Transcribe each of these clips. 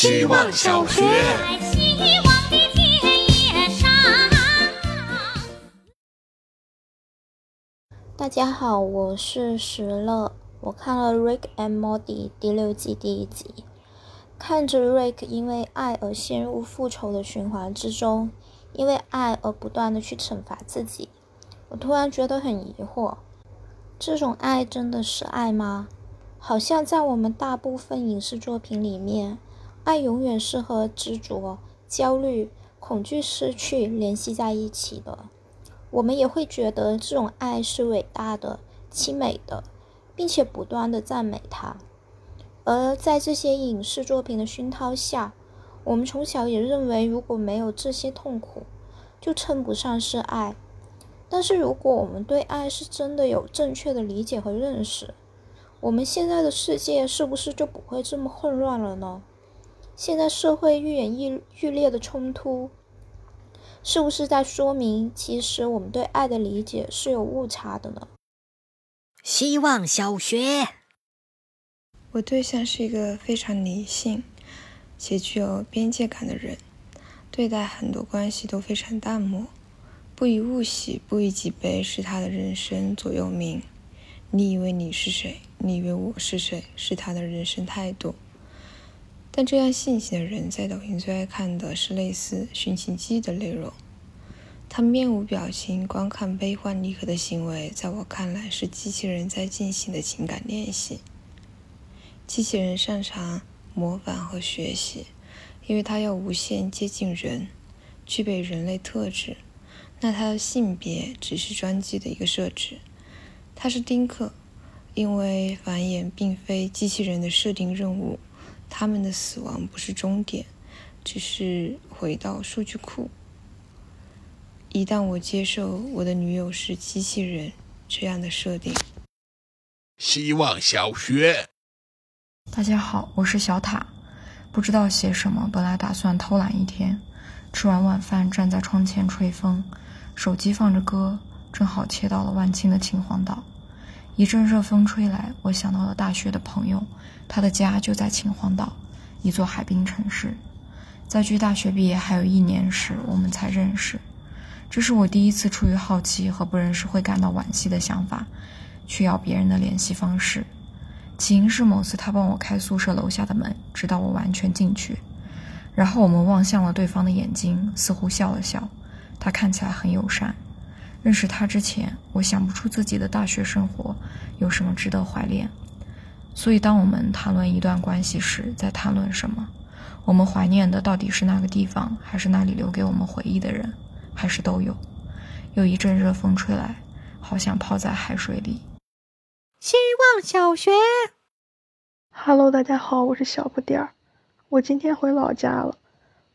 希望小学。希望的田野上。大家好，我是石乐。我看了《Rick and Morty》第六季第一集，看着 Rick 因为爱而陷入复仇的循环之中，因为爱而不断的去惩罚自己，我突然觉得很疑惑：这种爱真的是爱吗？好像在我们大部分影视作品里面，爱永远是和执着、焦虑、恐惧失去联系在一起的。我们也会觉得这种爱是伟大的、凄美的，并且不断的赞美它。而在这些影视作品的熏陶下，我们从小也认为，如果没有这些痛苦，就称不上是爱。但是，如果我们对爱是真的有正确的理解和认识，我们现在的世界是不是就不会这么混乱了呢？现在社会愈演愈愈烈的冲突。是不是在说明，其实我们对爱的理解是有误差的呢？希望小学，我对象是一个非常理性且具有边界感的人，对待很多关系都非常淡漠，不以物喜，不以己悲是他的人生座右铭。你以为你是谁？你以为我是谁？是他的人生态度。但这样性情的人在抖音最爱看的是类似寻情记的内容。他面无表情观看悲欢离合的行为，在我看来是机器人在进行的情感练习。机器人擅长模仿和学习，因为它要无限接近人，具备人类特质。那它的性别只是专机的一个设置。它是丁克，因为繁衍并非机器人的设定任务。他们的死亡不是终点，只是回到数据库。一旦我接受我的女友是机器人这样的设定，希望小学。大家好，我是小塔，不知道写什么，本来打算偷懒一天，吃完晚饭站在窗前吹风，手机放着歌，正好切到了万青的《秦皇岛》。一阵热风吹来，我想到了大学的朋友，他的家就在秦皇岛，一座海滨城市。在距大学毕业还有一年时，我们才认识。这是我第一次出于好奇和不认识会感到惋惜的想法，去要别人的联系方式。起因是某次他帮我开宿舍楼下的门，直到我完全进去。然后我们望向了对方的眼睛，似乎笑了笑。他看起来很友善。认识他之前，我想不出自己的大学生活有什么值得怀恋。所以，当我们谈论一段关系时，在谈论什么？我们怀念的到底是那个地方，还是那里留给我们回忆的人，还是都有？有一阵热风吹来，好想泡在海水里。希望小学，Hello，大家好，我是小不点儿。我今天回老家了。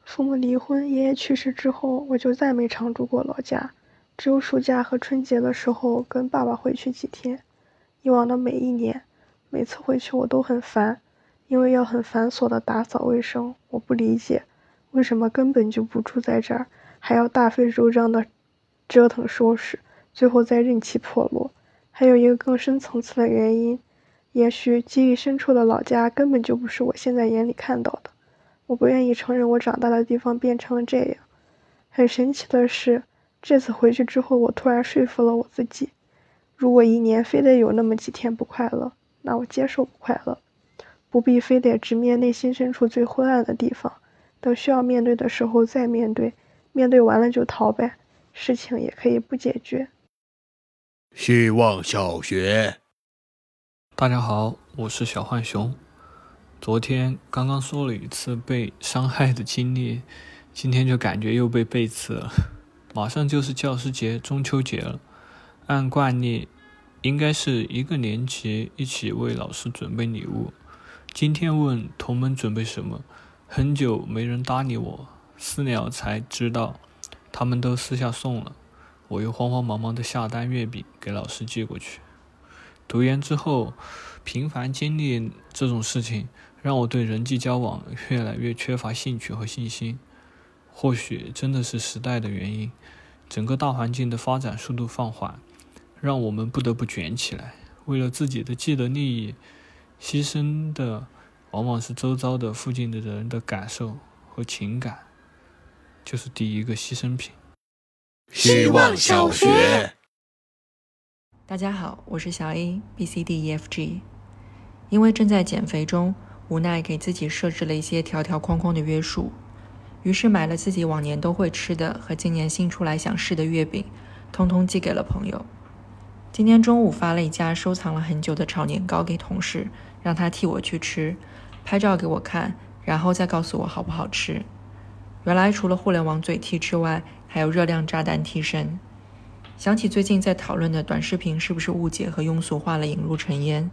父母离婚，爷爷去世之后，我就再没常住过老家，只有暑假和春节的时候跟爸爸回去几天。以往的每一年，每次回去我都很烦，因为要很繁琐的打扫卫生。我不理解，为什么根本就不住在这儿，还要大费周章的折腾收拾，最后再任其破落。还有一个更深层次的原因。也许记忆深处的老家根本就不是我现在眼里看到的，我不愿意承认我长大的地方变成了这样。很神奇的是，这次回去之后，我突然说服了我自己：如果一年非得有那么几天不快乐，那我接受不快乐，不必非得直面内心深处最昏暗的地方，等需要面对的时候再面对，面对完了就逃呗，事情也可以不解决。希望小学。大家好，我是小浣熊。昨天刚刚说了一次被伤害的经历，今天就感觉又被背刺了。马上就是教师节、中秋节了，按惯例应该是一个年级一起为老师准备礼物。今天问同门准备什么，很久没人搭理我，私聊才知道他们都私下送了。我又慌慌忙忙的下单月饼给老师寄过去。读研之后，频繁经历这种事情，让我对人际交往越来越缺乏兴趣和信心。或许真的是时代的原因，整个大环境的发展速度放缓，让我们不得不卷起来，为了自己的既得利益，牺牲的往往是周遭的附近的人的感受和情感，就是第一个牺牲品。希望小学。大家好，我是小 A B C D E F G。因为正在减肥中，无奈给自己设置了一些条条框框的约束，于是买了自己往年都会吃的和今年新出来想试的月饼，通通寄给了朋友。今天中午发了一家收藏了很久的炒年糕给同事，让他替我去吃，拍照给我看，然后再告诉我好不好吃。原来除了互联网嘴替之外，还有热量炸弹替身。想起最近在讨论的短视频是不是误解和庸俗化了引入尘烟，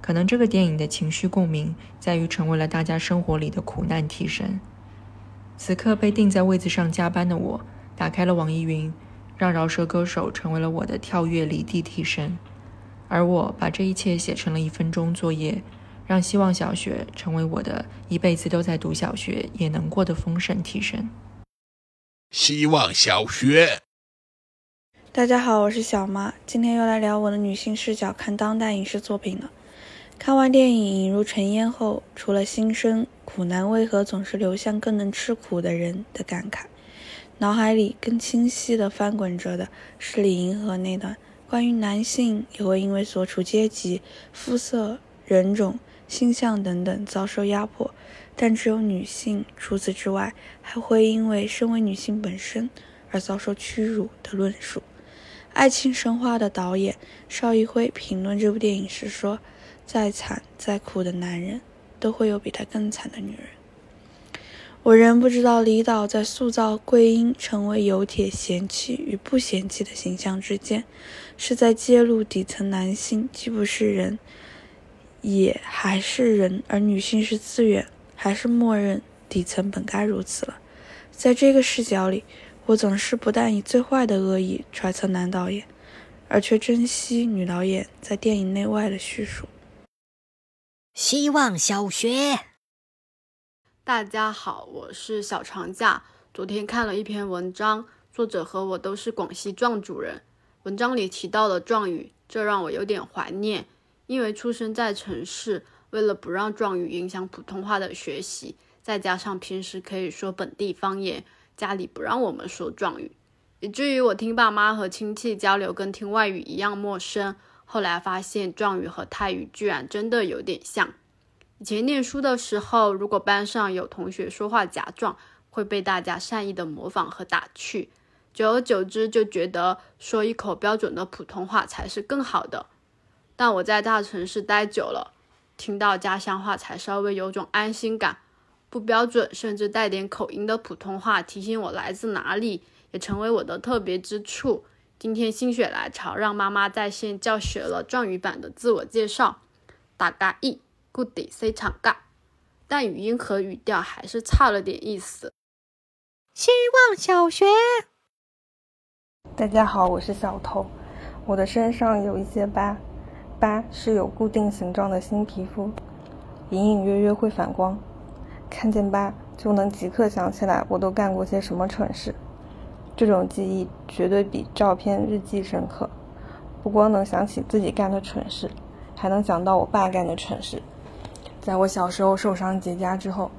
可能这个电影的情绪共鸣在于成为了大家生活里的苦难替身。此刻被定在位子上加班的我，打开了网易云。让饶舌歌手成为了我的跳跃离地替身，而我把这一切写成了一分钟作业，让希望小学成为我的一辈子都在读小学也能过的丰盛替身。希望小学。大家好，我是小妈，今天又来聊我的女性视角看当代影视作品了。看完电影《引入尘烟》后，除了心生苦难为何总是流向更能吃苦的人的感慨。脑海里更清晰地翻滚着的是李银河那段关于男性也会因为所处阶级、肤色、人种、性向等等遭受压迫，但只有女性除此之外还会因为身为女性本身而遭受屈辱的论述。爱情神话的导演邵艺辉评论这部电影时说：“再惨再苦的男人，都会有比他更惨的女人。”我仍不知道李导在塑造桂英成为有铁嫌弃与不嫌弃的形象之间，是在揭露底层男性既不是人，也还是人，而女性是资源，还是默认底层本该如此了。在这个视角里，我总是不但以最坏的恶意揣测男导演，而却珍惜女导演在电影内外的叙述。希望小学。大家好，我是小长假。昨天看了一篇文章，作者和我都是广西壮族人。文章里提到了壮语，这让我有点怀念。因为出生在城市，为了不让壮语影响普通话的学习，再加上平时可以说本地方言，家里不让我们说壮语，以至于我听爸妈和亲戚交流跟听外语一样陌生。后来发现壮语和泰语居然真的有点像。以前念书的时候，如果班上有同学说话假壮，会被大家善意的模仿和打趣。久而久之，就觉得说一口标准的普通话才是更好的。但我在大城市待久了，听到家乡话才稍微有种安心感。不标准甚至带点口音的普通话，提醒我来自哪里，也成为我的特别之处。今天心血来潮，让妈妈在线教学了壮语版的自我介绍，大家一。不得非常尬，但语音和语调还是差了点意思。希望小学，大家好，我是小头。我的身上有一些疤，疤是有固定形状的新皮肤，隐隐约约会反光。看见疤就能即刻想起来我都干过些什么蠢事。这种记忆绝对比照片日记深刻。不光能想起自己干的蠢事，还能想到我爸干的蠢事。在我小时候受伤结痂之后，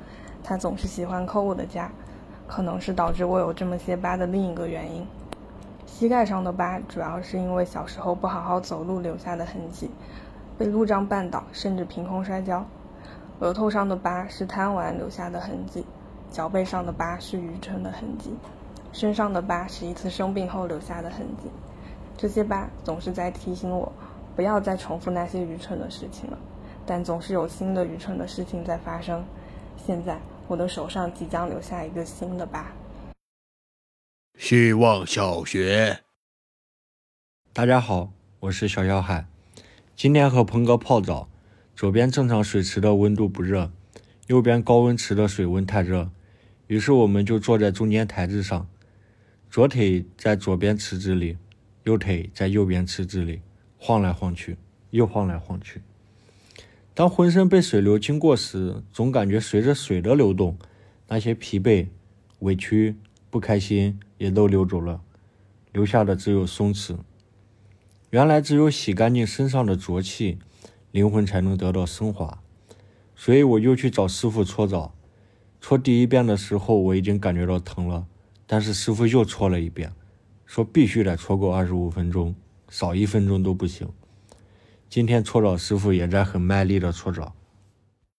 他总是喜欢抠我的痂，可能是导致我有这么些疤的另一个原因。膝盖上的疤主要是因为小时候不好好走路留下的痕迹，被路障绊倒，甚至凭空摔跤。额头上的疤是贪玩留下的痕迹，脚背上的疤是愚蠢的痕迹，身上的疤是一次生病后留下的痕迹。这些疤总是在提醒我，不要再重复那些愚蠢的事情了。但总是有新的愚蠢的事情在发生。现在我的手上即将留下一个新的疤。希望小学，大家好，我是小小海。今天和鹏哥泡澡，左边正常水池的温度不热，右边高温池的水温太热，于是我们就坐在中间台子上，左腿在左边池子里，右腿在右边池子里晃来晃去，又晃来晃去。当浑身被水流经过时，总感觉随着水的流动，那些疲惫、委屈、不开心也都流走了，留下的只有松弛。原来，只有洗干净身上的浊气，灵魂才能得到升华。所以我又去找师傅搓澡。搓第一遍的时候，我已经感觉到疼了，但是师傅又搓了一遍，说必须得搓够二十五分钟，少一分钟都不行。今天搓澡师傅也在很卖力的搓澡，